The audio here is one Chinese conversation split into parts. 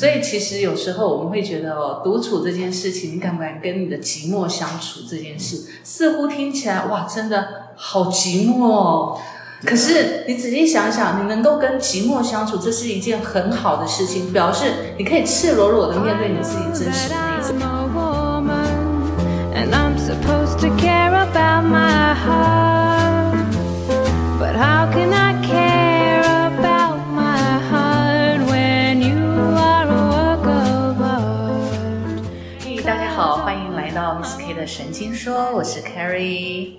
所以其实有时候我们会觉得哦，独处这件事情，你敢不敢跟你的寂寞相处这件事，似乎听起来哇，真的好寂寞哦。可是你仔细想想，你能够跟寂寞相处，这是一件很好的事情，表示你可以赤裸裸的面对你自己真实的内在。神经说，我是 Carrie。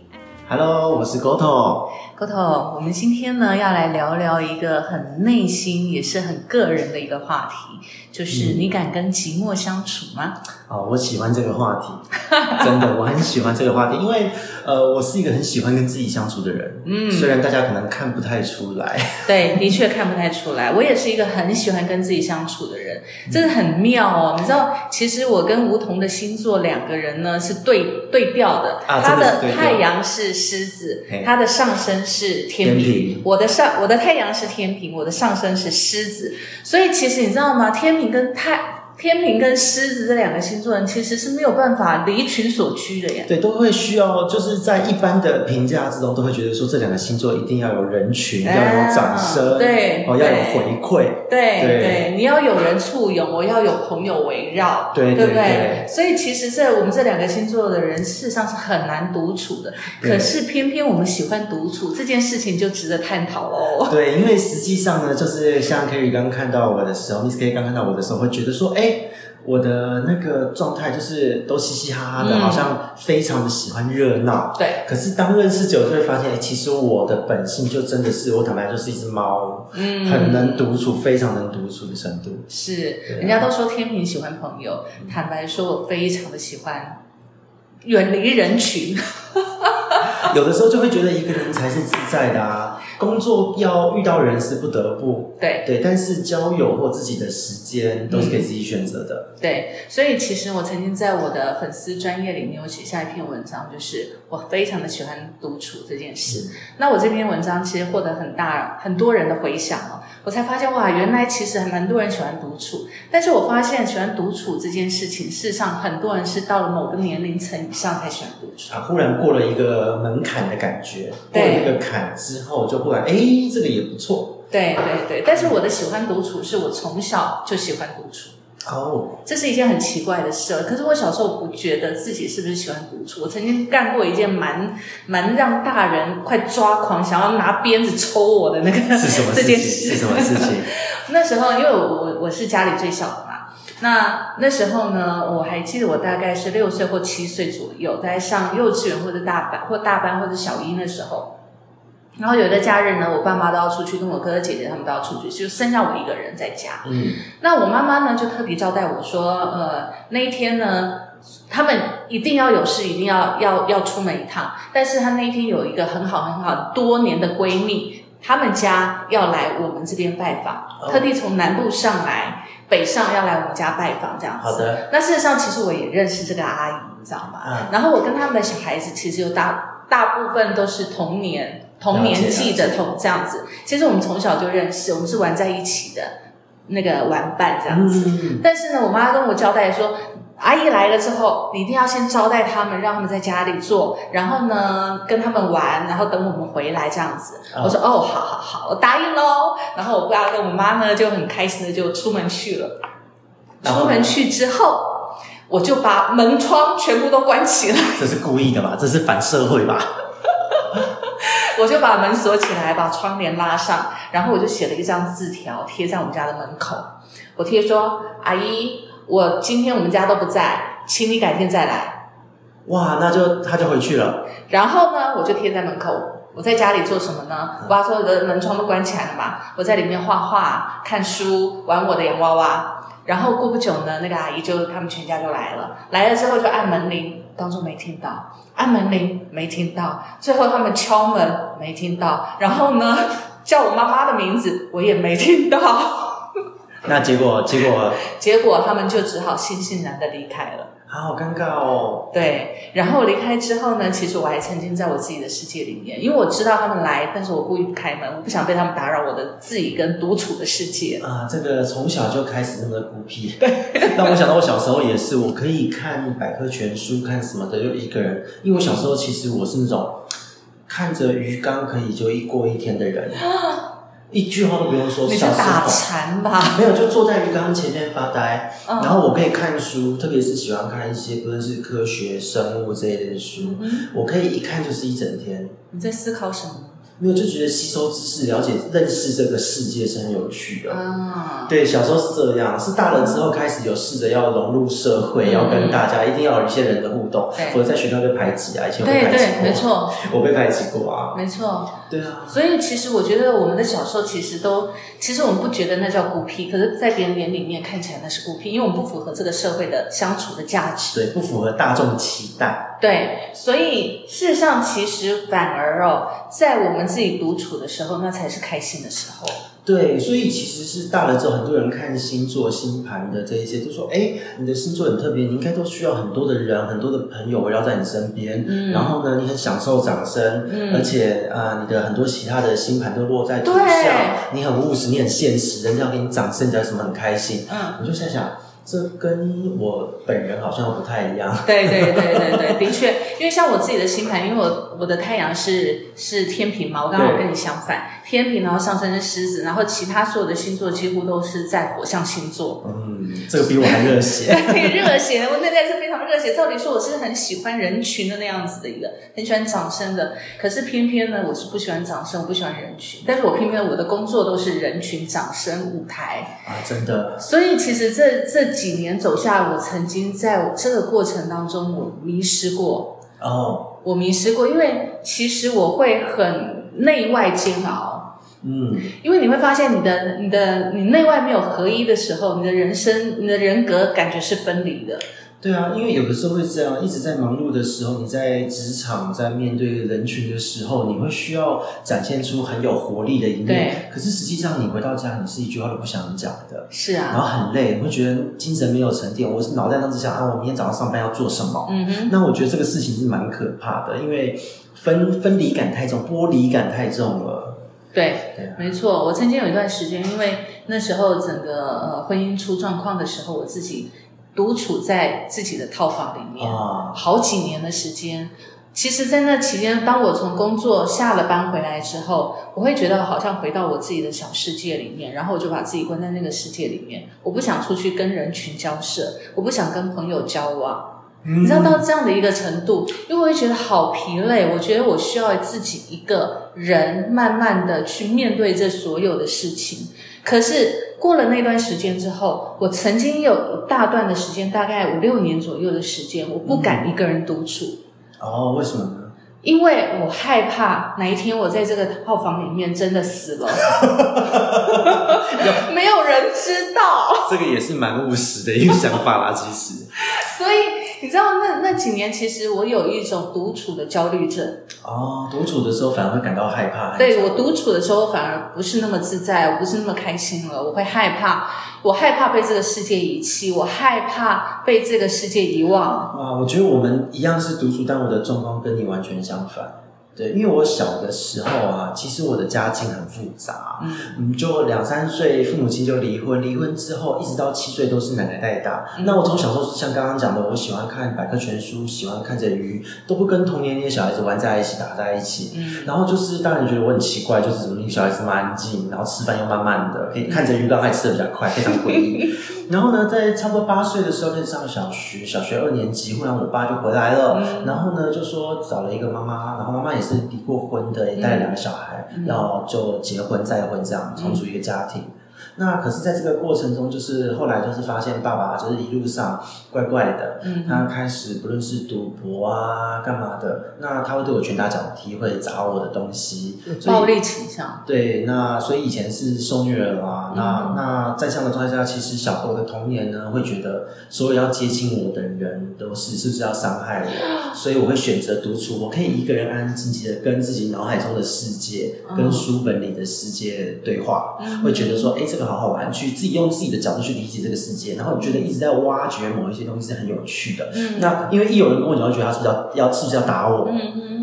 Hello，我是 Goto。Goto，我们今天呢要来聊聊一个很内心也是很个人的一个话题，就是你敢跟寂寞相处吗？哦，我喜欢这个话题，真的，我很喜欢这个话题，因为呃，我是一个很喜欢跟自己相处的人。嗯虽然大家可能看不太出来，对，的确看不太出来。我也是一个很喜欢跟自己相处的人，这个很妙哦。你知道，其实我跟梧桐的星座两个人呢是对对调的，啊他的太阳是狮子嘿，他的上升是天平。我的上我的太阳是天平，我的上升是狮子，所以其实你知道吗？天平跟太天平跟狮子这两个星座人其实是没有办法离群所居的呀。对，都会需要，就是在一般的评价之中，都会觉得说这两个星座一定要有人群，啊要有掌声，对哦，要有回馈，对对对，你要有人簇拥，我要有朋友围绕，对对不对对所以其实这我们这两个星座的人，事实上是很难独处的。可是偏偏我们喜欢独处，这件事情就值得探讨喽。对，因为实际上呢，就是像 Kerry 刚看到我的时候，Miss K 刚看到我的时候，会觉得说，哎，我的那个状态就是都嘻嘻哈哈的，嗯好像非常的喜欢热闹。对，可是当认识久，就会发现，哎，其实我的本性就真的是，我坦白说是一只猫，嗯很能独处，非常能独处的程度。是，对啊人家都说天平喜欢朋友，坦白说，我非常的喜欢远离人群。有的时候就会觉得一个人才是自在的啊，工作要遇到人是不得不，对对，但是交友或自己的时间都是可以自己选择的。对，所以其实我曾经在我的粉丝专业里面有写下一篇文章，就是我非常的喜欢独处这件事。那我这篇文章其实获得很大很多人的回响哦，我才发现哇，原来其实还蛮多人喜欢独处。但是我发现喜欢独处这件事情，事实上很多人是到了某个年龄层以上才喜欢独处。啊，忽然过了一个门槛的感觉，过了对那个坎之后，就忽然哎，这个也不错对对对，但是我的喜欢独处是我从小就喜欢独处。哦。这是一件很奇怪的事，可是我小时候不觉得自己是不是喜欢独处。我曾经干过一件蛮蛮让大人快抓狂，想要拿鞭子抽我的那个是什么 这？件事。是什么事情？那时候因为我我我是家里最小的嘛，那那时候呢，我还记得我大概是六岁或七岁左右，在上幼稚园或者大班或大班或者小一那时候。然后有一个假日呢，我爸妈都要出去，跟我哥哥姐姐他们都要出去，就剩下我一个人在家。嗯，那我妈妈呢，就特别交代我说，呃，那一天呢，他们一定要有事，一定要要要出门一趟。但是她那一天有一个很好很好多年的闺蜜，他们家要来我们这边拜访，哦特地从南部上来，北上要来我们家拜访这样子。好的。那事实上，其实我也认识这个阿姨，你知道吗？嗯然后我跟他们的小孩子其实有大大部分都是同年同年纪的同这样子。其实我们从小就认识，我们是玩在一起的那个玩伴这样子。嗯，但是呢，我妈跟我交代说，阿姨来了之后，你一定要先招待他们，让他们在家里坐，然后呢跟他们玩，然后等我们回来这样子。哦我说哦，好好好，我答应喽。然后我爸跟我妈呢就很开心的就出门去了。出门去之后，我就把门窗全部都关起来，这是故意的吧？这是反社会吧？我就把门锁起来，把窗帘拉上，然后我就写了一张字条贴在我们家的门口。我贴说：“阿姨，我今天我们家都不在，请你改天再来。哇，那就他就回去了。”然后呢，我就贴在门口。我在家里做什么呢？我把所有的门窗都关起来了嘛。我在里面画画、看书、玩我的洋娃娃。然后过不久呢，那个阿姨就他们全家就来了。来了之后就按门铃，当做没听到；按门铃没听到。最后他们敲门没听到。然后呢，叫我妈妈的名字我也没听到。那结果结果 结果他们就只好悻悻然的离开了。啊，好尴尬哦。对，然后离开之后呢，其实我还曾经在我自己的世界里面，因为我知道他们来，但是我故意不开门，我不想被他们打扰我的自己跟独处的世界。啊，这个从小就开始那么的孤僻，对，让我想到我小时候也是，我可以看百科全书，看什么的，就一个人。因为我小时候其实我是那种看着鱼缸可以就一过一天的人，一句话都不用说。小时你是打候禅吧？没有，就坐在鱼缸前面发呆，嗯然后我可以看书，特别是喜欢看一些不论是科学、生物这一类的书，嗯我可以一看就是一整天。你在思考什么？没有，就觉得吸收知识、了解、认识这个世界是很有趣的。啊，对，小时候是这样，是大了之后开始有试着要融入社会，嗯要跟大家一定要有一些人的互动对，否则在学校被排挤啊。以前我被对排挤过，对，没，错我被排挤过啊。没错。对啊，所以其实我觉得我们的小时候其实都，其实我们不觉得那叫孤僻，可是，在别人眼里面看起来那是孤僻，因为我们不符合这个社会的相处的价值。对，不符合大众期待。对，所以事实上，其实反而哦，在我们自己独处的时候，那才是开心的时候。对，所以其实是大了之后，很多人看星座、星盘的这一些，就说：“哎，你的星座很特别，你应该都需要很多的人、很多的朋友围绕在你身边。嗯然后呢，你很享受掌声，嗯而且啊、呃你的很多其他的星盘都落在土对象，你很务实，你很现实，人家要给你掌声，你才什么很开心。嗯，我就在想，这跟我本人好像不太一样。对对对对对，的确，因为像我自己的星盘，因为我我的太阳是是天平嘛，我刚好跟你相反，天平，然后上升是狮子，然后其他所有的星座几乎都是在火象星座。嗯，这个比我还热血。对，热血，我内在是非常热血。照理说，我是很喜欢人群的那样子的一个，很喜欢掌声的。可是偏偏呢，我是不喜欢掌声，我不喜欢人群。但是我偏偏我的工作都是人群、掌声、舞台。啊，真的，所以其实这这几年走下来，我曾经在我这个过程当中，我迷失过，哦，我迷失过，因为其实我会很内外煎熬。嗯，因为你会发现，你的、你的、你内外没有合一的时候，你的人生、你的人格感觉是分离的。对啊，因为有的时候会这样，一直在忙碌的时候，你在职场在面对人群的时候，你会需要展现出很有活力的一面。对。可是实际上，你回到家，你是一句话都不想讲的，是啊然啊，后很累，你会觉得精神没有沉淀。我是脑袋当时想啊，我明天早上上班要做什么？嗯哼，那我觉得这个事情是蛮可怕的，因为分分离感太重，剥离感太重了。对，没错。我曾经有一段时间，因为那时候整个呃婚姻出状况的时候，我自己独处在自己的套房里面，啊，好几年的时间。其实，在那期间，当我从工作下了班回来之后，我会觉得好像回到我自己的小世界里面，然后我就把自己关在那个世界里面。我不想出去跟人群交涉，我不想跟朋友交往。你知道到这样的一个程度，因为我会觉得好疲累，我觉得我需要自己一个人慢慢的去面对这所有的事情。可是过了那段时间之后，我曾经有一大段的时间，大概五六年左右的时间，我不敢一个人独处，哦，为什么呢？因为我害怕哪一天我在这个套房里面真的死了，没有人知道。这个也是蛮务实的一个想法啦，其实。所以你知道那那几年，其实我有一种独处的焦虑症。哦，独处的时候反而会感到害怕。对我独处的时候，反而不是那么自在，我不是那么开心了。我会害怕，我害怕被这个世界遗弃，我害怕被这个世界遗忘。哇，我觉得我们一样是独处，但我的状况跟你完全相反。对，因为我小的时候啊，其实我的家境很复杂，嗯嗯，就两三岁父母亲就离婚，离婚之后一直到七岁都是奶奶带大。嗯那我从小时候像刚刚讲的，我喜欢看百科全书，喜欢看着鱼，都不跟同年龄的小孩子玩在一起，打在一起。嗯然后就是，当然觉得我很奇怪，就是怎么你小孩子那么安静，然后吃饭又慢慢的，可以看着鱼缸还吃的比较快，非常诡异。然后呢，在差不多八岁的时候开始上小学，小学二年级，忽然我爸就回来了，嗯。然后呢就说找了一个妈妈，然后妈妈也是离过婚的，也带了两个小孩，嗯。要就结婚再婚这样重组一个家庭。那可是，在这个过程中，就是后来就是发现爸爸就是一路上怪怪的，嗯。他开始不论是赌博啊，干嘛的，那他会对我拳打脚踢，会砸我的东西，暴力倾向。对，那所以以前是受虐了啊，那、嗯。那在这样的状态下，其实小我的童年呢，会觉得所有要接近我的人都是是不是要伤害我，所以我会选择独处，我可以一个人安安静静的跟自己脑海中的世界、嗯跟书本里的世界对话，嗯。会觉得说，哎，这个好好好玩，去自己用自己的角度去理解这个世界，然后你觉得一直在挖掘某一些东西是很有趣的。嗯那因为一有人跟我讲，就觉得他是不是要要是不是要打我？嗯哼，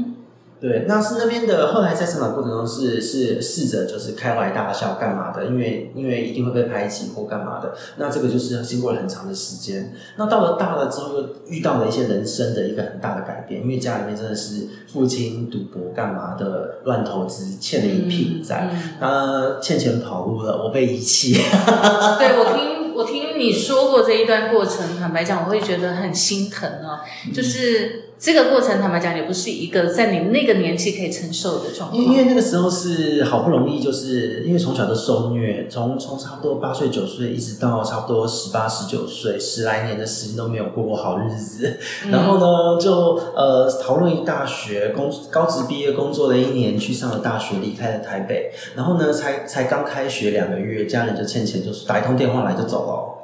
对，那是那边的。后来在成长过程中是是试着就是开怀大笑干嘛的，因为因为一定会被排挤或干嘛的。那这个就是经过了很长的时间。那到了大了之后，又遇到了一些人生的一个很大的改变，因为家里面真的是父亲赌博干嘛的，乱投资，欠了一屁股债。嗯他欠钱跑路了，我被遗弃。对我听我听你说过这一段过程，坦白讲，我会觉得很心疼啊。嗯就是这个过程，坦白讲，也不是一个在你那个年纪可以承受的状况。因为那个时候是好不容易，就是因为从小就受虐，从从差不多八岁九岁一直到差不多十八十九岁，十来年的时间都没有过过好日子。嗯然后呢，就呃讨论大学工高职毕业工作了一年，去上了大学，离开了台北。然后呢，才才刚开学两个月，家人就欠钱，就是打一通电话来就走了。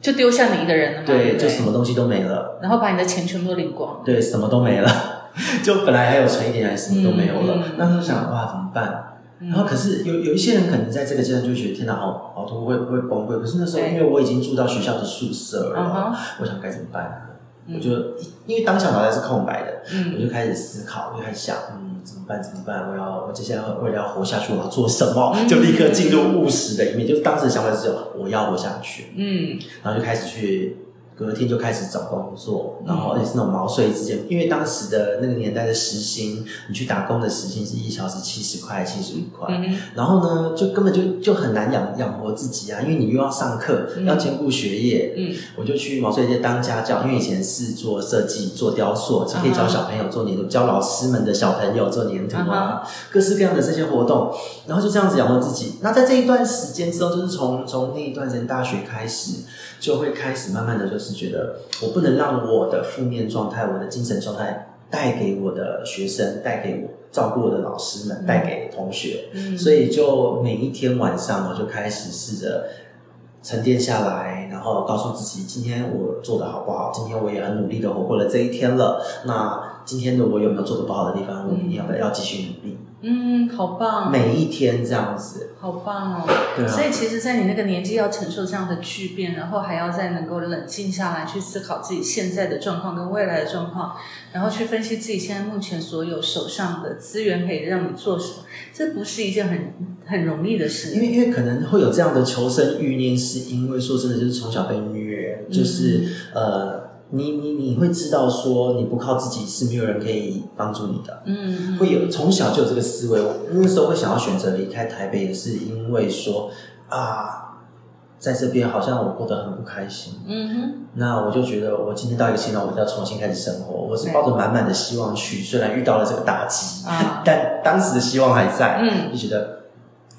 就丢下你一个人了嘛？对，不就什么东西都没了。然后把你的钱全部都领光。对，什么都没了，就本来还有存一点，还什么都没有了。那时候想，哇，怎么办？嗯然后可是有有一些人可能在这个阶段就觉得天哪，好好痛，会会崩溃。可是那时候因为我已经住到学校的宿舍嗯了，我想该怎么办？嗯我就因为当下脑袋是空白的，我嗯就开始思考，我就开始想，嗯，办？怎么办？我要我接下来为了要活下去，我要做什么？嗯就立刻进入务实的一面，就是当时的想法只有我要活下去。嗯然后就开始去，隔天就开始找工作，然嗯后而且是那种毛遂自荐，因为当时的那个年代的时薪，你去打工的时薪是一小时七十块、七十五块，嗯然后呢，就根本就就很难养养活自己啊，因为你又要上课，嗯要兼顾学业。嗯。我就去毛遂自荐当家教，因为以前是做设计、做雕塑，就可以教小朋友做粘土，教老师们的小朋友做粘土啊，各式各样的这些活动，然后就这样子养活自己。那在这一段时间之后，就是从从那一段时间大学开始，就会开始慢慢的就是觉得，我不能让我的负面状态、我的精神状态带给我的学生，带给我照顾我的老师们，带给同学。嗯，所以就每一天晚上，我就开始试着沉淀下来，然后告诉自己，今天我做的好不好？今天我也很努力的活过了这一天了。那今天的我有没有做的不好的地方？我明天要不要要继续努力？嗯，好棒，每一天这样子，好棒哦。对啊所以其实，在你那个年纪要承受这样的巨变，然后还要再能够冷静下来，去思考自己现在的状况跟未来的状况，然后去分析自己现在目前所有手上的资源可以让你做什么，这不是一件很很容易的事因事。为因为可能会有这样的求生欲念，是因为说真的，就是从小被虐，就是、呃，你你你会知道说你不靠自己是没有人可以帮助你的。嗯，嗯会有从小就有这个思维。我那时候会想要选择离开台北，也是因为说啊，在这边好像我过得很不开心。嗯哼那我就觉得，我今天到一个新的，我就要重新开始生活。我是抱着满满的希望去，虽然遇到了这个打击，啊，但当时的希望还在。嗯，就觉得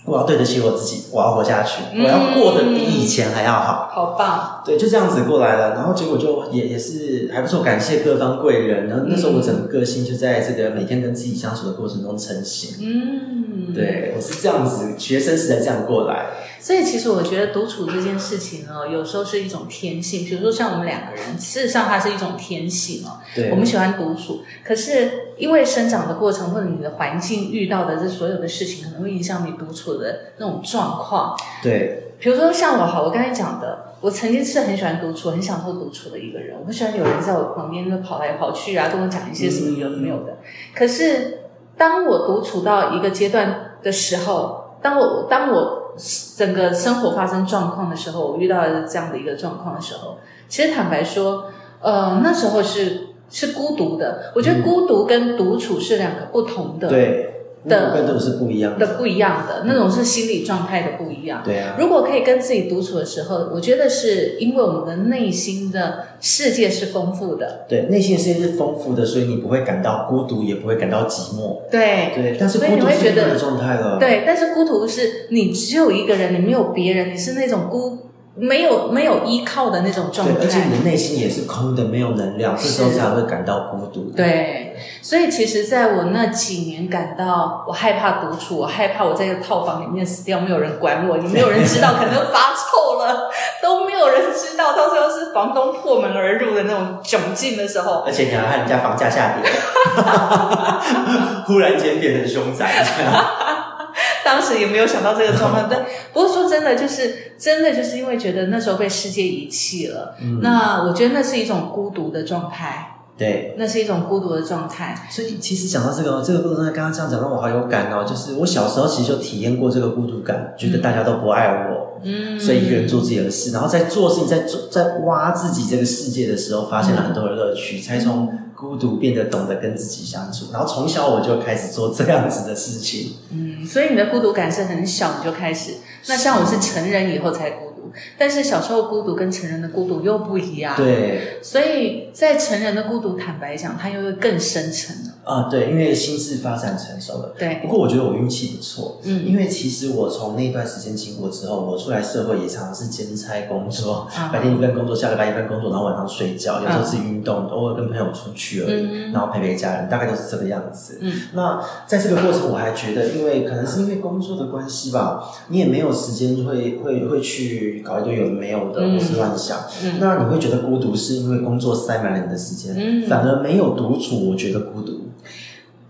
我要对得起我自己，我要活下去，嗯我要过得比以前还要好。好棒，对，就这样子过来了，然后结果就也也是还不错，感谢各方贵人。然后那时候我整个个性就在这个每天跟自己相处的过程中成型。嗯，。对，我是这样子，学生时代这样过来。所以其实我觉得独处这件事情呢，有时候是一种天性。比如说像我们两个人，事实上它是一种天性哦。对，我们喜欢独处，可是因为生长的过程或者你的环境遇到的这所有的事情，可能会影响你独处的那种状况。对比如说像我好，我刚才讲的，我曾经是很喜欢独处、很享受独处的一个人。我不喜欢有人在我旁边就跑来跑去啊，跟我讲一些什么有的没有的。可是当我独处到一个阶段的时候，当我当我整个生活发生状况的时候，我遇到了这样的一个状况的时候，其实坦白说，呃，那时候是是孤独的。我觉得孤独跟独处是两个不同的对，孤的跟独处是不一样的。的不一样的，那种是心理状态的不一样。对啊，如果可以跟自己独处的时候，我觉得是因为我们的内心的世界是丰富的，对，内心的世界是丰富的，所以你不会感到孤独，也不会感到寂寞。对对，但是所以孤独你会觉得是另外的状态了。对。但是孤独是你只有一个人，你没有别人，你是那种孤没有没有依靠的那种状对，而且你。的内心也是空的，没有能量，这时候才会感到孤独。对，所以其实，在我那几年感到我害怕独处，我害怕我在一个套房里面死掉，没有人管我，也没有人知道，可能发臭了，都没有人知道，到最后是房东破门而入的那种窘境的时候，而且你还害人家房价下跌，忽然间变成凶宅，当时也没有想到这个状况。对，不过说真的，就是真的就是因为觉得那时候被世界遗弃了，嗯那我觉得那是一种孤独的状态，对。那是一种孤独的状态。所以其实讲到这个，这个孤独状态刚刚这样讲让我好有感哦。就是我小时候其实就体验过这个孤独感，觉得大家都不爱我，嗯，所以一个人做自己的事，然后在做事情，在做在挖自己这个世界的时候，发现了很多的乐趣，才从孤独变得懂得跟自己相处。然后从小我就开始做这样子的事情。嗯，所以你的孤独感是很小你就开始。那像我是成人以后才孤独，但是小时候孤独跟成人的孤独又不一样。，对所以在成人的孤独，坦白讲，它又会更深沉了。啊，对，因为心智发展成熟了。对不，过我觉得我运气不错，嗯因为其实我从那段时间经过之后，我出来社会也常常是兼差工作，啊白天一份工作，下了班一份工作，然后晚上睡觉，有时候自己运动，偶尔跟朋友出去而已，嗯然后陪陪家人，大概都是这个样子。嗯，那在这个过程，我还觉得，因为可能是因为工作的关系吧，你也没有时间会会会去搞一堆有的没有的，嗯胡思乱想。嗯那你会觉得孤独，是因为工作塞满了你的时间，嗯反而没有独处，我觉得孤独。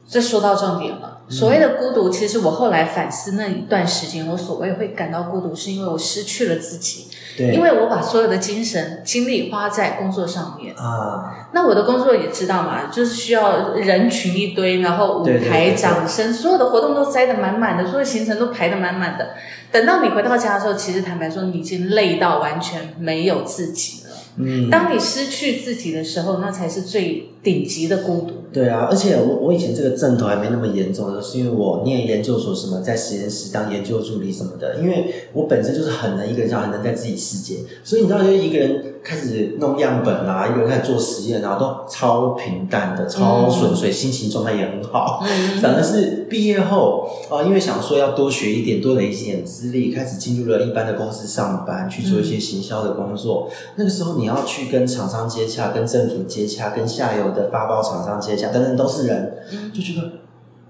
这说到重点了。所谓的孤独，其实我后来反思那一段时间，我所谓会感到孤独，是因为我失去了自己，对，因为我把所有的精神精力花在工作上面。啊，那我的工作也知道嘛，就是需要人群一堆，然后舞台、掌声，所有的活动都塞得满满的，所有行程都排得满满的。等到你回到家的时候，其实坦白说，你已经累到完全没有自己了。嗯，当你失去自己的时候，那才是最顶级的孤独。对啊，而且我我以前这个症头还没那么严重的时候，是因为我念研究所什么，在实验室当研究助理什么的。因为我本身就是很能一个人，很能在自己世界，所以你知道，就一个人开始弄样本啊，一个人开始做实验啊，都超平淡的，超顺遂，心情状态也很好。嗯 反而是毕业后啊、因为想说要多学一点，多累积一点资历，开始进入了一般的公司上班，去做一些行销的工作。那个时候你要去跟厂商接洽，跟政府接洽，跟下游的发包厂商接洽，等等都是人，嗯就觉得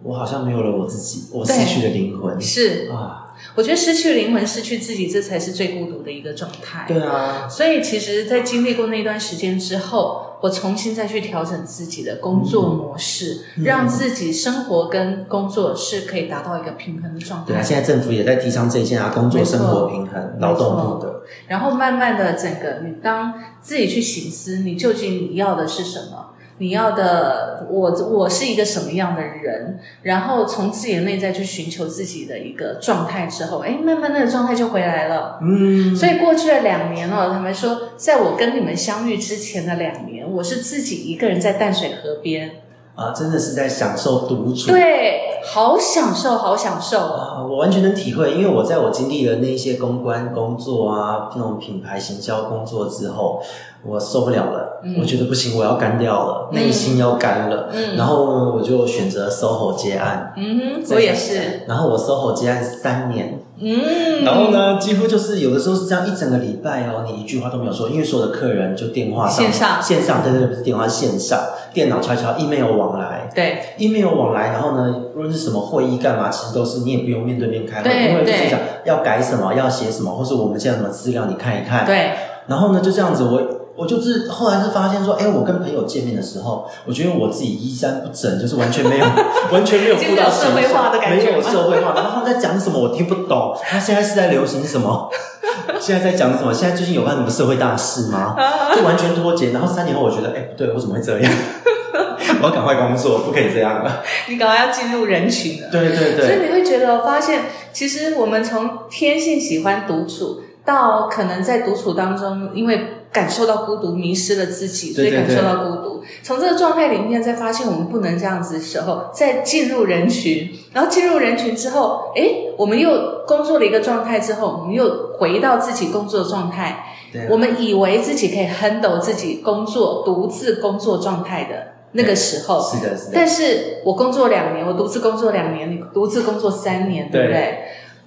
我好像没有了我自己，我失去了灵魂是，啊！我觉得失去灵魂、失去自己，这才是最孤独的一个状态。对啊，所以，其实，在经历过那段时间之后，我重新再去调整自己的工作模式，嗯让自己生活跟工作是可以达到一个平衡的状态对啊，态。现在政府也在提倡这一件啊，工作生活平衡，劳动部的。然后慢慢的，整个你当自己去醒思，你究竟你要的是什么？你要的，我我是一个什么样的人？然后从自己的内在去寻求自己的一个状态之后，哎，慢慢那个状态就回来了。嗯，所以过去的两年哦，他们说，在我跟你们相遇之前的两年，我是自己一个人在淡水河边，啊，真的是在享受独处。对，好享受，好享受。哦。啊，我完全能体会，因为我在我经历了那一些公关工作啊，那种品牌行销工作之后，我受不了了，嗯。我觉得不行，我要干掉了，内心要干了，嗯。然后呢，我就选择 SOHO 接案，嗯哼，我也是，然后我 SOHO 接案三年，嗯，然后？呢，几乎就是有的时候是这样一整个礼拜哦，你一句话都没有说，因为所有的客人就电话上线上线上，对对对，不是电话线上，电脑敲一敲，email 往来，对，email 往来，然后呢，无论是什么会议干嘛，其实都是你也不用面对面开会，因为就是对讲要改什么，要写什么，或是我们现在什么资料你看一看。。对，然后呢，就这样子，我我就是后来是发现说，哎，我跟朋友见面的时候，我觉得我自己衣衫不整，就是完全没有 完全没有顾到没有社会化的感觉没有社会化。然后他们在讲什么，我听不懂。他现在是在流行什么？现在在讲什么？现在最近有办什么社会大事吗？就完全脱节。然后三年后，我觉得，哎，不对，我怎么会这样？我要赶快工作，不可以这样了。你赶快要进入人群了。对对对，所以你会觉得，发现其实我们从天性喜欢独处，到可能在独处当中，因为感受到孤独，迷失了自己，所以感受到孤独。从这个状态里面，再发现我们不能这样子的时候，再进入人群，然后进入人群之后，诶，我们又工作了一个状态之后，我们又回到自己工作状态。对啊我们以为自己可以 handle 自己工作独自工作状态的那个时候，是的，是的，但是我工作两年，我独自工作两年，你独自工作三年，对不对？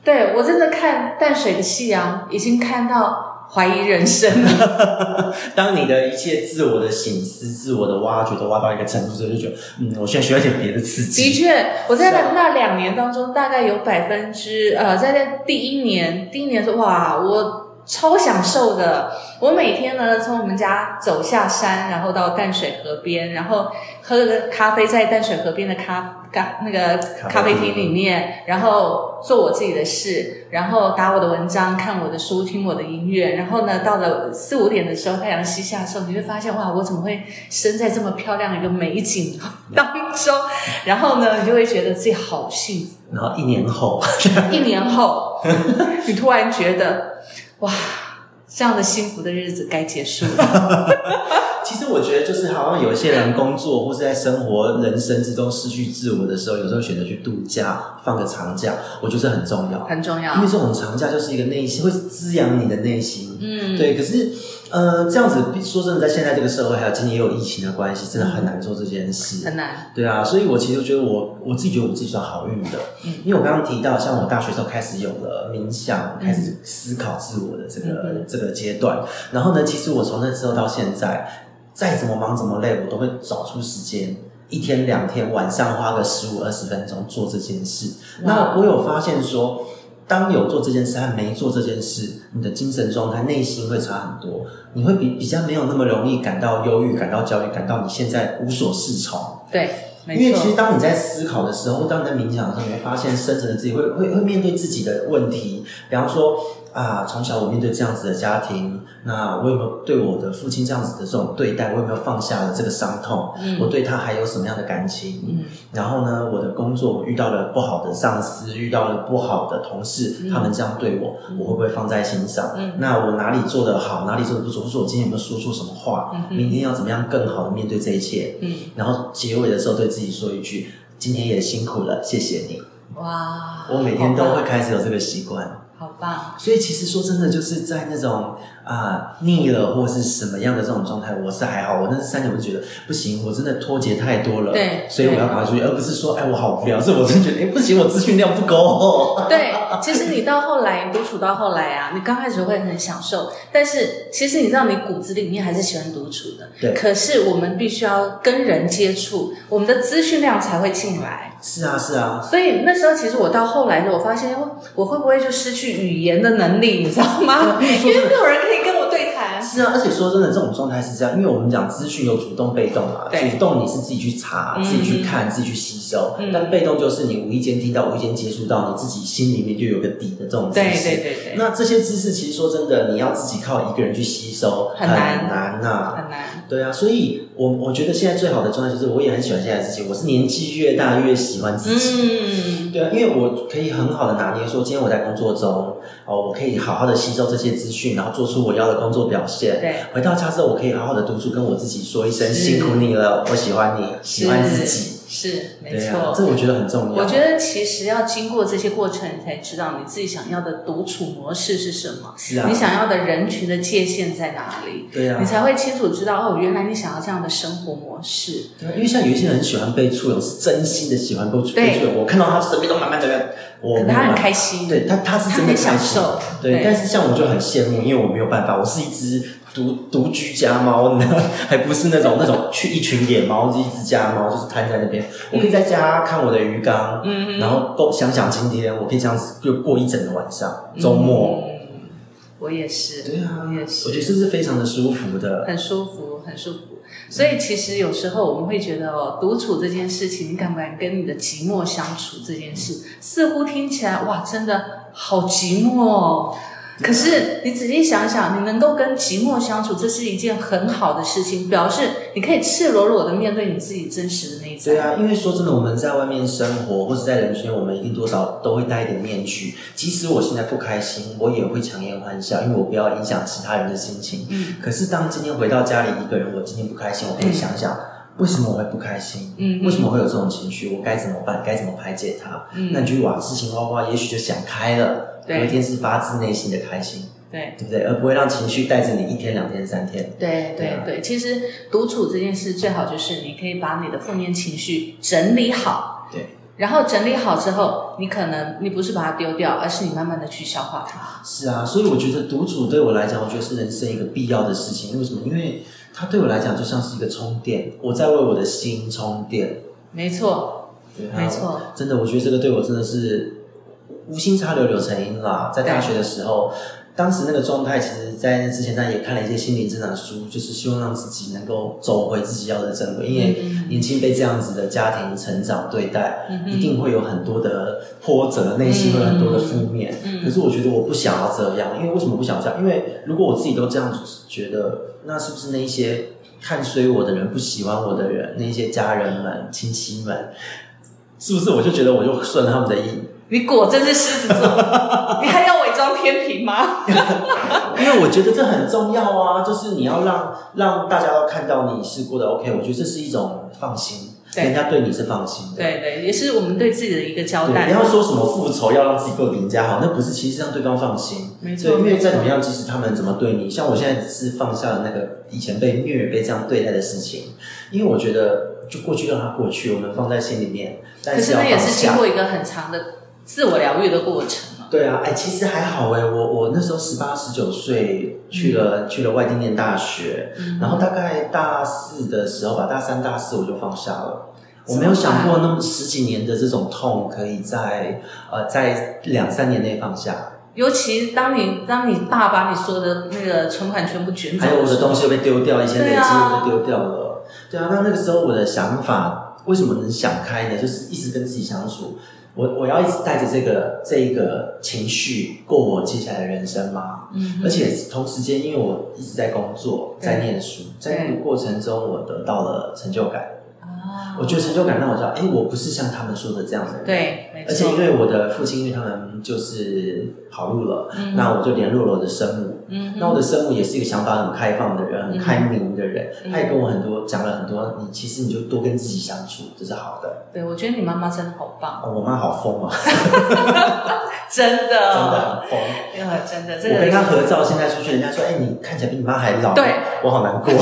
对我真的看淡水的夕阳，已经看到怀疑人生了。当你的一切自我的醒思、自我的挖掘都挖到一个程度之后，就觉得，嗯，我现在需要一点别的刺激的。确，我在那两年当中，大概有百分之呃，在那第一年，第一年说哇，我超享受的。我每天呢，从我们家走下山，然后到淡水河边，然后喝个咖啡，在淡水河边的咖咖那个咖啡厅里面，然后做我自己的事，然后打我的文章，看我的书，听我的音乐。然后呢，到了四五点的时候，太阳西下的时候，你会发现哇，我怎么会生在这么漂亮的一个美景当中？然后呢，你就会觉得自己好幸福。然后一年后，一年后，你突然觉得哇。这样的幸福的日子该结束了。其实我觉得，就是好像有一些人工作或是在生活人生之中失去自我的时候，有时候选择去度假，放个长假，我觉得很重要，很重要。因为这种长假就是一个内心会滋养你的内心。嗯，对。可是，呃，这样子说真的，在现在这个社会，还有今年也有疫情的关系，真的很难做这件事，很难。对啊，所以我其实觉得我我自己觉得我自己算好运的，嗯，因为我刚刚提到，像我大学时候开始有了冥想，开始思考自我的这个这个阶段，然后呢，其实我从那之后到现在。再怎么忙怎么累，我都会找出时间，一天两天晚上花个十五二十分钟做这件事。那我有发现说，当有做这件事和没做这件事，你的精神状态、内心会差很多。你会比比较没有那么容易感到忧郁、感到焦虑、感到你现在无所适从。对，因为其实当你在思考的时候，当你在冥想的时候，你会发现深层的自己会会会面对自己的问题，比方说。啊，从小我面对这样子的家庭，那我有没有对我的父亲这样子的这种对待？我有没有放下了这个伤痛？嗯，我对他还有什么样的感情？嗯，然后呢，我的工作我遇到了不好的上司，遇到了不好的同事，他们这样对我，我会不会放在心上？嗯，那我哪里做得好，哪里做的不足？或者我今天有没有说错什么话？嗯，明天要怎么样更好的面对这一切？嗯，然后结尾的时候对自己说一句：今天也辛苦了，谢谢你。哇，我每天都会开始有这个习惯。好棒！所以其实说真的，就是在那种啊腻了或是什么样的这种状态，我是还好。我那三年我就觉得不行，我真的脱节太多了，对，所以我要赶快出去，而不是说哎我好无聊，是我真觉得哎不行，我资讯量不够。对，其实你到后来独处到后来啊，你刚开始会很享受，但是其实你知道你骨子里面还是喜欢独处的。对，可是我们必须要跟人接触，我们的资讯量才会进来。是啊，是啊。所以那时候其实我到后来的，我发现我会不会就失去语言的能力，你知道吗？因为没有人可以跟我对谈。是啊，而且说真的，这种状态是这样，因为我们讲资讯有主动、被动嘛。主动你是自己去查、自己去看、自己去吸收，但被动就是你无意间听到、无意间接触到，你自己心里面就有个底的这种知识。对对对对。那这些知识其实说真的，你要自己靠一个人去吸收，很难呐，很难。对啊，所以我我觉得现在最好的状态就是，我也很喜欢现在自己。我是年纪越大越喜欢自己。嗯，对啊，因为我可以很好的拿捏，说今天我在工作中，哦，我可以好好的吸收这些资讯，然后做出我要的工作表现。对，回到家之后，我可以好好的独处，跟我自己说一声辛苦你了，我喜欢你，喜欢自己。是，没错，这我觉得很重要。我觉得其实要经过这些过程，你才知道你自己想要的独处模式是什么。是啊，你想要的人群的界限在哪里？对啊，你才会清楚知道哦，原来你想要这样的生活模式。对，因为像有一些人喜欢被簇拥，是真心的喜欢被触被触我看到他身边都满满的人，我他很开心。对他，他是真的享受。对，但是像我就很羡慕，因为我没有办法，我是一只。独独居家猫呢，还不是那种那种去一群野猫，一只家猫就是瘫在那边。我可以在家看我的鱼缸，嗯，然后够想想今天，我可以这样子就过一整个晚上。周末，我也是，对啊，我也是。我觉得这是非常的舒服的，很舒服，很舒服。所以其实有时候我们会觉得哦，独处这件事情，你敢不敢跟你的寂寞相处？这件事似乎听起来哇，真的好寂寞。哦。可是你仔细想想，你能够跟寂寞相处，这是一件很好的事情，表示你可以赤裸裸的面对你自己真实的内在。对啊，因为说真的，我们在外面生活或者在人群，我们一定多少都会戴一点面具。即使我现在不开心，我也会强颜欢笑，因为我不要影响其他人的心情。嗯。可是当今天回到家里一个人，我今天不开心，我可以想想为什么我会不开心？嗯。为什么会有这种情绪？我该怎么办？该怎么排解它？嗯。那你就把事情挖挖，也许就想开了。对。隔天是发自内心的开心。对，对不对？而不会让情绪带着你一天、两天、三天。对对对，其实独处这件事最好就是你可以把你的负面情绪整理好。对。然后整理好之后，你可能你不是把它丢掉，而是你慢慢的去消化它。是啊，所以我觉得独处对我来讲，我觉得是人生一个必要的事情。为什么？因为它对我来讲就像是一个充电，我在为我的心充电。没错，没错。真的，我觉得这个对我真的是无心插柳柳成荫啦。在大学的时候。当时那个状态，其实，在那之前，他也看了一些心灵成长书，就是希望让自己能够走回自己要的正轨。因为年轻被这样子的家庭成长对待，一定会有很多的波折，内心会有很多的负面。可是我觉得我不想要这样，因为为什么不想要这样？因为如果我自己都这样子觉得，那是不是那一些看衰我的人、不喜欢我的人，那些家人们、亲戚们，是不是我就觉得我就顺他们的意？你果真是狮子座，你还要伪装天平吗？因为我觉得这很重要啊，就是你要让让大家都看到你是过得 OK，我觉得这是一种放心，对人家对你是放心的。对对，也是我们对自己的一个交，代。不要说什么复仇要让自己过得比人家好，那不是，其实让对方放心。没错，因为再怎么样，即使他们怎么对你，像我现在是放下了那个以前被虐、被这样对待的事情，因为我觉得就过去让它过去，我们放在心里面，但可是要放那也是经下。过一个很长的自我疗愈的过程嘛。对啊，哎，其实还好哎，我我那时候十八十九岁去了、去了外地念大学，然后大概大四的时候吧，大三大四我就放下了。我没有想过那么十几年的这种痛，可以在呃在两三年内放下。尤其当你当你爸把你所有的那个存款全部卷走还有我的东西又被丢掉，一些累积又被丢掉了。对啊，那那个时候我的想法为什么能想开呢？就是一直跟自己相处，我我要一直带着这个这一个情绪过我接下来的人生吗？嗯而且同时间，因为我一直在工作，在念书，在那个过程中，我得到了成就感。啊我觉得成就感让我知道，哎，我不是像他们说的这样的人。对，而且因。为我的父亲，因为他们就是跑路了，嗯那我就联络了我的生母。嗯那我的生母也是一个想法很开放的人，很开明的人，嗯他也跟我很多讲了很多，你其实你就多跟自己相处，这是好的。对，我觉得你妈妈真的好棒，哦、我妈好疯啊，真的，真的很疯。呃，真的，这个我跟她合照，现在出去，人家说：“哎、你看起来比你妈还老。”对，我好难过。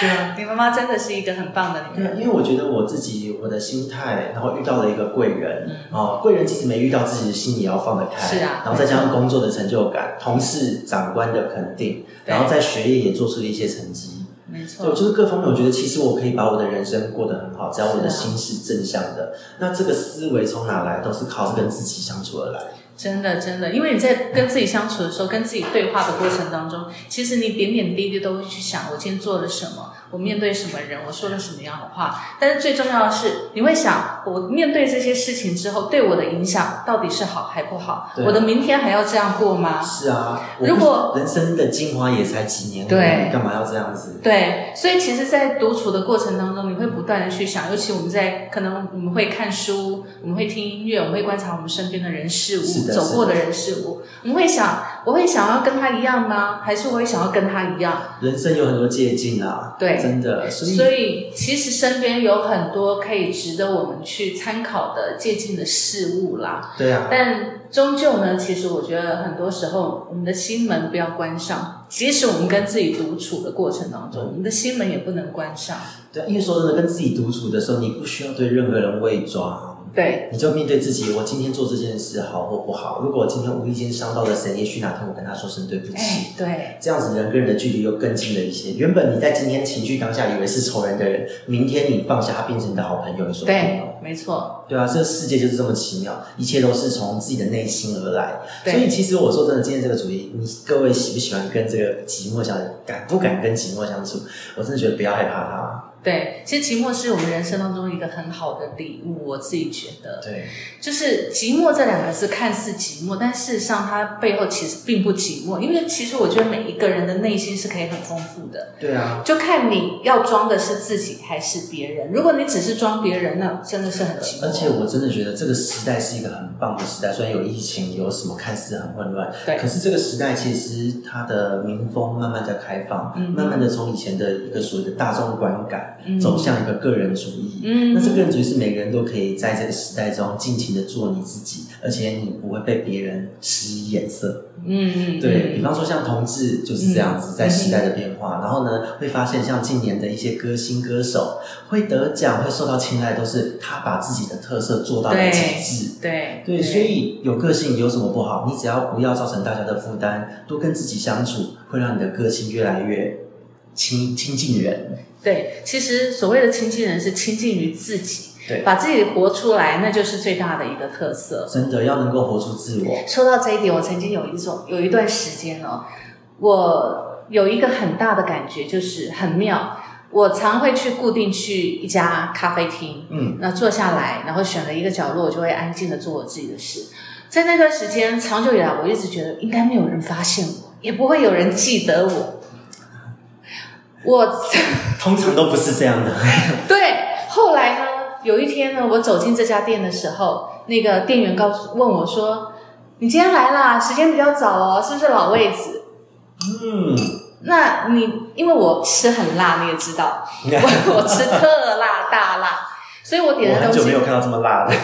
对啊，你妈妈真的是一个很棒的女对啊，人。因为我觉得我自己我的心态，然后遇到了一个贵人，嗯哦，贵人即使没遇到，自己的心也要放得开。是啊然后再加上工作的成就感，同事、长官的肯定，然后在学业也做出了一些成绩。没错，就是各方面，我觉得其实我可以把我的人生过得很好，只要我的心是正向的。那这个思维从哪来？都是靠跟自己相处而来。真的真的，因为你在跟自己相处的时候，跟自己对话的过程当中，其实你点点滴滴都会去想，我今天做了什么，我面对什么人，我说了什么样的话。但是最重要的是，你会想，我面对这些事情之后，对我的影响到底是好还不好？对我的明天还要这样过吗？是啊，如果人生的精华也才几年，对干嘛要这样子？对，所以其实，在独处的过程当中，你会不断的去想，尤其我们在可能我们会看书，我们会听音乐，我们会观察我们身边的人事物，走过的人事物，我们会想，我会想要跟他一样吗？还是我会想要跟他一样？人生有很多借鉴啊，对真的，所以所以，其实身边有很多可以值得我们去参考的借鉴的事物啦。对啊，但终究呢，其实我觉得很多时候，我们的心门不要关上。即使我们跟自己独处的过程当中，我们的心门也不能关上。对啊，因为说真的，跟自己独处的时候，你不需要对任何人伪装。对，你就面对自己，我今天做这件事好或不好。如果我今天无意间伤到了谁，也许哪天我跟他说声对不起。哎，对，这样子人跟人的距离又更近了一些。原本你在今天情绪当下以为是仇人的人，明天你放下他变成你的好朋友，你说对哦。，没错，对啊，这个世界就是这么奇妙，一切都是从自己的内心而来。对所以其实我说真的，今天这个主题，你各位喜不喜欢跟这个寂寞相处？敢不敢跟寂寞相处？我真的觉得不要害怕它。对。其实寂寞是我们人生当中一个很好的礼物，我自己觉得，对，就是寂寞这两个字看似寂寞，但事实上它背后其实并不寂寞，因为其实我觉得每一个人的内心是可以很丰富的。对啊。就看你要装的是自己还是别人。如果你只是装别人，那真的是很寂寞。而且我真的觉得这个时代是一个很棒的时代，虽然有疫情，有什么看似很混乱，对可是这个时代其实它的民风慢慢在开放，嗯慢慢的从以前的一个所谓的大众观感，嗯走向一个个人主义。嗯那这个人主义是每个人都可以在这个时代中尽情的做你自己，而且你不会被别人施以眼色。嗯嗯，对比嗯方说，像同志就是这样子，在时代的变化，然后呢，会发现像近年的一些歌星歌手会得奖、会受到青睐，都是他把自己的特色做到了极致。对对，所以有个性有什么不好？你只要不要造成大家的负担，多跟自己相处，会让你的个性越来越亲亲近人。对，其实所谓的亲近人是亲近于自己，对把自己活出来，那就是最大的一个特色。真的要能够活出自我。说到这一点，我曾经有一种有一段时间哦，我有一个很大的感觉，就是很妙。我常会去固定去一家咖啡厅，嗯，那坐下来，然后选了一个角落，我就会安静的做我自己的事。在那段时间，长久以来，我一直觉得应该没有人发现我，也不会有人记得我。我 通常都不是这样的。对，后来呢，有一天呢，我走进这家店的时候，那个店员告诉问我说：“你今天来啦，时间比较早哦，是不是老位子嗯，？”那你因为我吃很辣，你也知道，我我吃特辣大辣，所以我点的东西久没有看到这么辣的，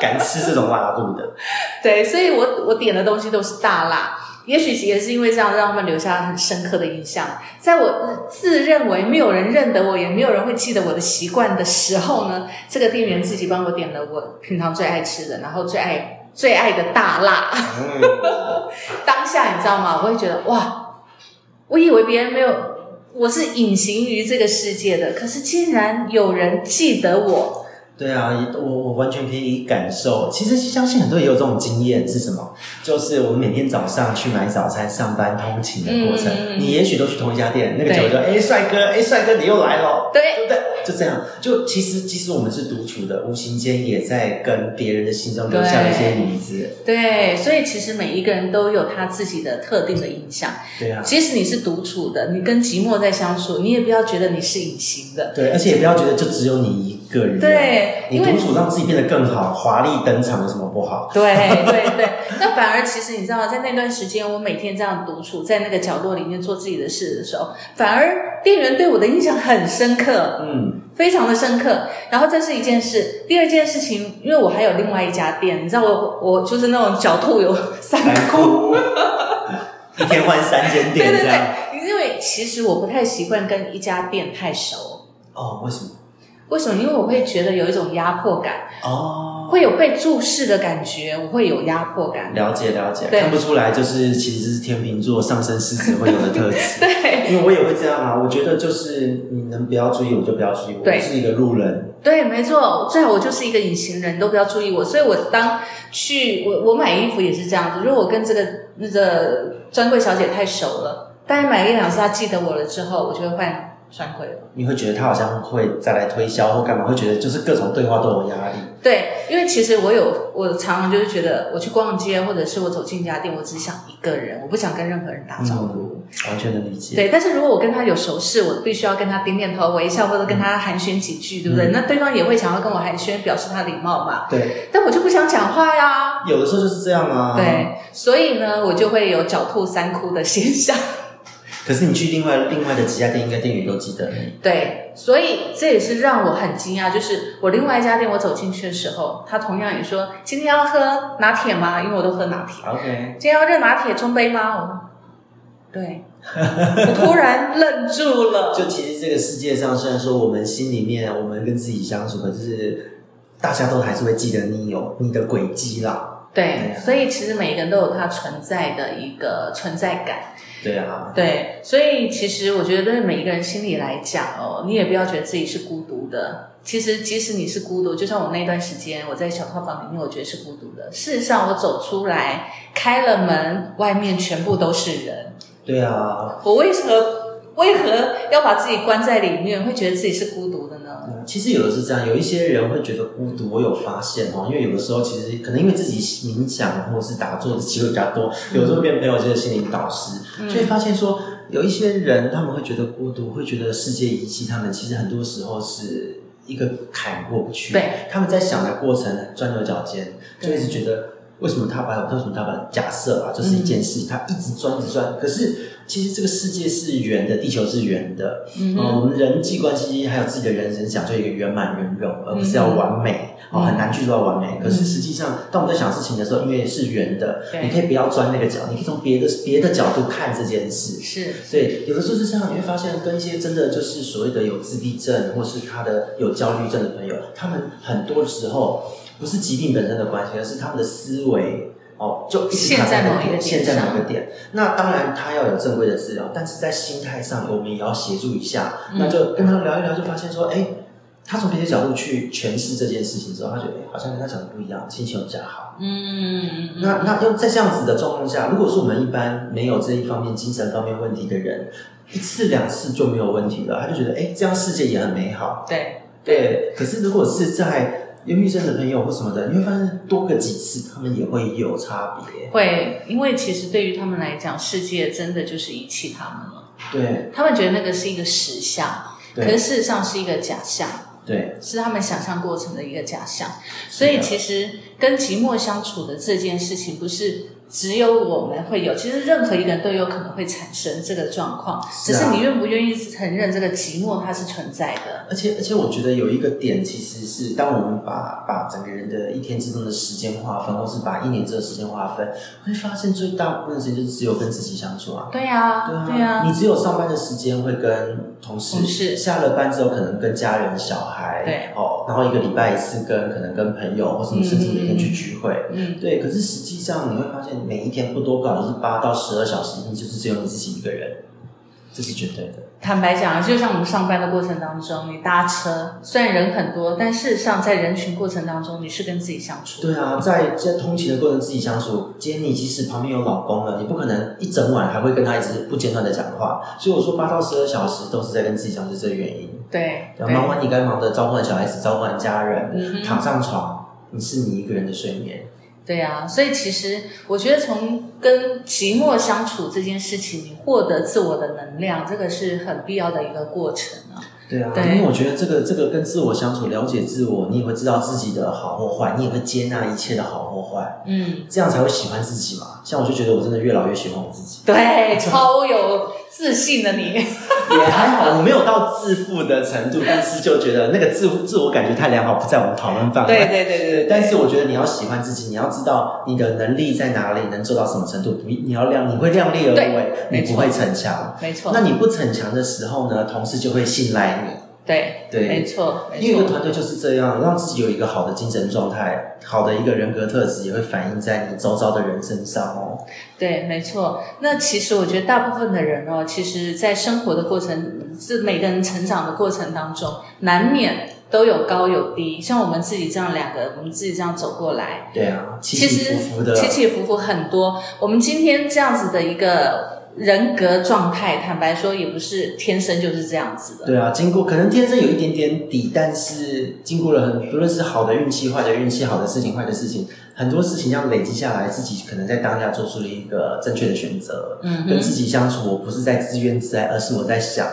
敢吃这种辣度的。对，所以我我点的东西都是大辣。也许也是因为这样，让他们留下很深刻的印象。在我自认为没有人认得我，也没有人会记得我的习惯的时候呢，这个店员自己帮我点了我平常最爱吃的，然后最爱最爱的大辣。嗯，当下你知道吗？我会觉得哇，我以为别人没有，我是隐形于这个世界的，可是竟然有人记得我。对啊，我我完全可以感受。其实相信很多人也有这种经验是什么？就是我们每天早上去买早餐、上班通勤的过程，你也许都去同一家店，那个对酒就哎帅哥，哎帅哥你又来了，对对不对？就这样，就其实其实我们是独处的，无形间也在跟别人的心中留下了一些影子。对，所以其实每一个人都有他自己的特定的印象。对啊，即使你是独处的，你跟寂寞在相处，你也不要觉得你是隐形的。对，而且也不要觉得就只有你一个人。对因为你独处让自己变得更好，华丽登场有什么不好？对对对，那反而其实你知道，在那段时间，我每天这样独处在那个角落里面做自己的事的时候，反而店员对我的印象很深刻，嗯，非常的深刻。然后这是一件事，第二件事情，因为我还有另外一家店，你知道我我就是那种狡兔有三窟。一天换三间店对 对。对，因为其实我不太习惯跟一家店太熟。哦，为什么？为什么？因为我会觉得有一种压迫感，哦，会有被注视的感觉，我会有压迫感。了解了解，看不出来，就是其实是天秤座上升狮子会有的特质。对因为我也会这样啊，我觉得就是你能不要注意我就不要注意我，是一个路人。对，没错，最好我就是一个隐形人，你都不要注意我。所以我当去我我买衣服也是这样子，如果我跟这个那个专柜小姐太熟了，大概买一两次她记得我了之后，我就会换专柜了。你会觉得他好像会再来推销或干嘛，会觉得就是各种对话都有压力。对，因为其实我有，我常常就是觉得我去逛街，或者是我走进一家店，我只想一个人，我不想跟任何人打招呼。完全能理解。对，但是如果我跟他有熟识，我必须要跟他点点头、微笑，或者跟他寒暄几句，对不对？嗯那对方也会想要跟我寒暄，表示他礼貌嘛。对，但我就不想讲话呀。有的时候就是这样啊。。对，所以呢，我就会有狡兔三窟的现象。可是你去另外另外的几家店，应该店员都记得你。对，所以这也是让我很惊讶，就是我另外一家店，我走进去的时候，他同样也说今天要喝拿铁吗？因为我都喝拿铁。OK，今天要热拿铁冲杯吗？我对，我突然愣住了。就其实这个世界上，虽然说我们心里面我们跟自己相处，可是大家都还是会记得你有你的轨迹啦。对对，啊所以其实每一个人都有他存在的一个存在感。对啊，对，所以其实我觉得对每一个人心里来讲哦，你也不要觉得自己是孤独的。其实即使你是孤独，就像我那段时间我在小套房里面，我觉得是孤独的。事实上，我走出来开了门，外面全部都是人。对啊。我为何为何要把自己关在里面，会觉得自己是孤独的呢？嗯其实有的是这样，有一些人会觉得孤独。我有发现哦，因为有的时候其实可能因为自己冥想或者是打坐的机会比较多，有时候变朋友就是心灵导师，嗯就会发现说，有一些人他们会觉得孤独，会觉得世界遗弃他们，其实很多时候是一个坎过不去。对，他们在想的过程钻牛角尖，就一直觉得为什么他把为什么他把假设啊，就是一件事，他一直钻一直钻，可是其实这个世界是圆的，地球是圆的，嗯嗯，我们人际关系还有自己的人生讲究一个圆满圆融，而不是要完美、嗯。哦，很难去做到完美。可是实际上，当我们在想事情的时候，因为是圆的，你可以不要钻那个角，你可以从别的别的角度看这件事。是。对，有的时候是这样，你会发现跟一些真的就是所谓的有自闭症或是他的有焦虑症的朋友，他们很多时候不是疾病本身的关系，而是他们的思维。哦，哦，就一直卡在某一个点陷在上某个点。那当然，他要有正规的治疗，但是在心态上，我们也要协助一下。嗯那就跟他聊一聊，就发现说，哎，他从别的角度去诠释这件事情之后，他觉得，哎，好像跟他讲的不一样，心情比较好。嗯，那那用在这样子的状况下，如果说我们一般没有这一方面精神方面问题的人，一次两次就没有问题了，他就觉得，哎，这样世界也很美好。对对，可是如果是在忧郁症的朋友或什么的，你会发现多个几次，他们也会有差别。会，因为其实对于他们来讲，世界真的就是遗弃他们了。对他们觉得那个是一个实相，可是事实上是一个假象，对是他们想象过程的一个假象。所以其实跟寂寞相处的这件事情，不是只有我们会有，其实任何一个人都有可能会产生这个状况，是啊只是你愿不愿意承认这个寂寞它是存在的。而且而且，我觉得有一个点，其实是当我们把把整个人的一天之中的时间划分，或是把一年之的时间划分，会发现最大部分的时间就只有跟自己相处啊。对呀、对啊，对呀、你只有上班的时间会跟同事，同事下了班之后可能跟家人、小孩，对，哦，然后一个礼拜一次跟可能跟朋友或什么，甚至每天去聚会，嗯，对。可是实际上你会发现，每一天不多不少都是八到十二小时，你就是只有你自己一个人，这是绝对的。坦白讲，就像我们上班的过程当中，你搭车虽然人很多，但事实上在人群过程当中，你是跟自己相处。对啊，在在通勤的过程自己相处，今天你即使旁边有老公了，你不可能一整晚还会跟他一直不间断的讲话。所以我说八到十二小时都是在跟自己相处，这个原因。对然后忙完你该忙的，照顾完小孩子，照顾完家人，嗯躺上床，你是你一个人的睡眠。对啊，所以其实我觉得从跟寂寞相处这件事情，你获得自我的能量，这个是很必要的一个过程啊。对啊，对因为我觉得这个这个跟自我相处、了解自我，你也会知道自己的好或坏，你也会接纳一切的好或坏，嗯，这样才会喜欢自己嘛。像我就觉得我真的越老越喜欢我自己，对，超有自信的你。也还好，我没有到自负的程度，但是就觉得那个自自我感觉太良好，不在我们讨论范围。对对对对对，但是我觉得你要喜欢自己，你要知道你的能力在哪里，能做到什么程度。不，你要量，你会量力而对为，你不会逞强。没错。那你不逞强的时候呢，同事就会信赖你。对对没错因为一个错。团队就是这样，让自己有一个好的精神状态，好的一个人格特质，也会反映在你周遭的人身上哦。对，没错。那其实我觉得大部分的人哦，其实在生活的过程，是每个人成长的过程当中，难免都有高有低。像我们自己这样两个，我们自己这样走过来，对啊，起其起实伏伏的，起起伏伏很多。我们今天这样子的一个人格状态，坦白说，也不是天生就是这样子的。对啊，经过可能天生有一点点底，但是经过了很不论是好的运气、坏的运气、好的事情、坏的事情，很多事情要累积下来，自己可能在当下做出了一个正确的选择。嗯，跟自己相处，我不是在自怨自艾，而是我在想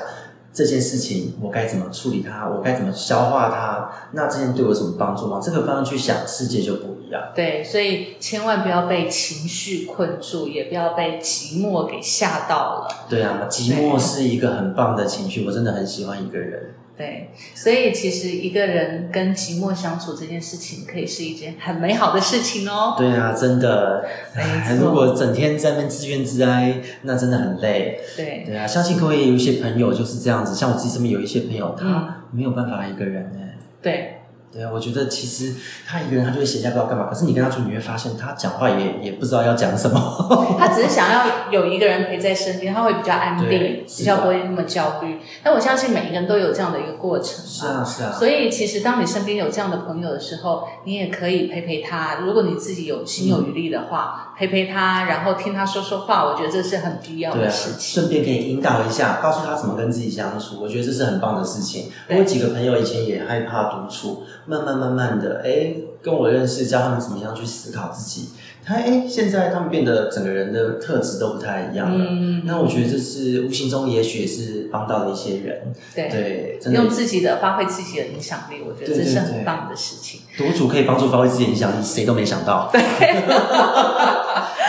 这件事情我该怎么处理它，我该怎么消化它，那这件对我有什么帮助吗？这个方向去想，世界就不一样。对，所以千万不要被情绪困住，也不要被寂寞给吓到了。对啊，寂寞是一个很棒的情绪，我真的很喜欢一个人。对，所以其实一个人跟寂寞相处这件事情，可以是一件很美好的事情哦。对啊，真的，哎如果整天在那边自怨自哀，那真的很累。对，对啊，相信各位也有一些朋友就是这样子，像我自己身边有一些朋友，嗯他没有办法一个人呢。对，对啊，我觉得其实他一个人他就会闲下不知道干嘛，可是你跟他处，你会发现他讲话也也不知道要讲什么。他只是想要有一个人陪在身边，他会比较安定，比较不会那么焦虑。但我相信每一个人都有这样的一个过程。是啊，是啊，所以，其实当你身边有这样的朋友的时候，你也可以陪陪他。如果你自己有心有余力的话，陪陪他，然后听他说说话，我觉得这是很必要的事情。顺便可以引导一下，告诉他怎么跟自己相处，我觉得这是很棒的事情。我有几个朋友以前也害怕独处，慢慢慢慢的，哎，跟我认识，教他们怎么样去思考自己。他哎，现在他们变得整个人的特质都不太一样了。嗯，那我觉得这是无形中，也许也是帮到了一些人。对，对，真的用自己的发挥自己的影响力，我觉得这是很棒的事情。独处可以帮助发挥自己的影响力，谁都没想到。对，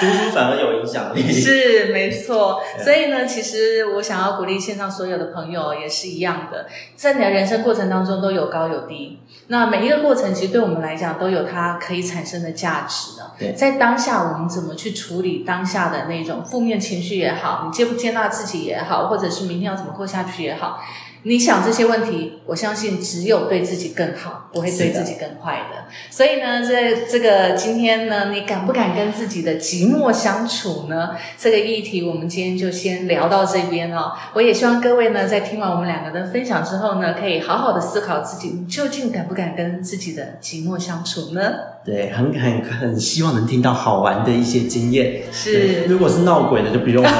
独处反而有影响力。是没错，所以呢，其实我想要鼓励线上所有的朋友也是一样的，在你的人生过程当中都有高有低。那每一个过程其实对我们来讲都有它可以产生的价值的。对在当下我们怎么去处理当下的那种负面情绪也好，你接不接纳自己也好，或者是明天要怎么过下去也好。你想这些问题，我相信只有对自己更好，不会对自己更坏的。所以呢，这这个今天呢，你敢不敢跟自己的寂寞相处呢？这个议题我们今天就先聊到这边哦。我也希望各位呢，在听完我们两个的分享之后呢，可以好好的思考自己，你究竟敢不敢跟自己的寂寞相处呢？对，很很很希望能听到好玩的一些经验。是如果是闹鬼的就不用了，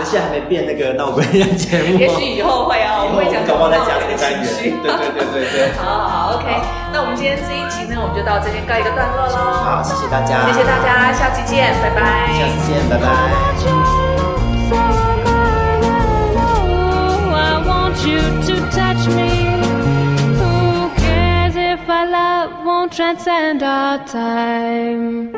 我们我们现在还没变那个闹鬼样节目哦，也许以后会啊，我们会讲搞不好再加这个这个单元。情绪。对对对对对。好好好，OK。那我们今天这一集呢，我们就到这边告一个段落喽。好，谢谢大家，谢谢大家，下期见，拜拜。下次见，拜拜。I want you to touch me. Who cares if our love won't transcend our time?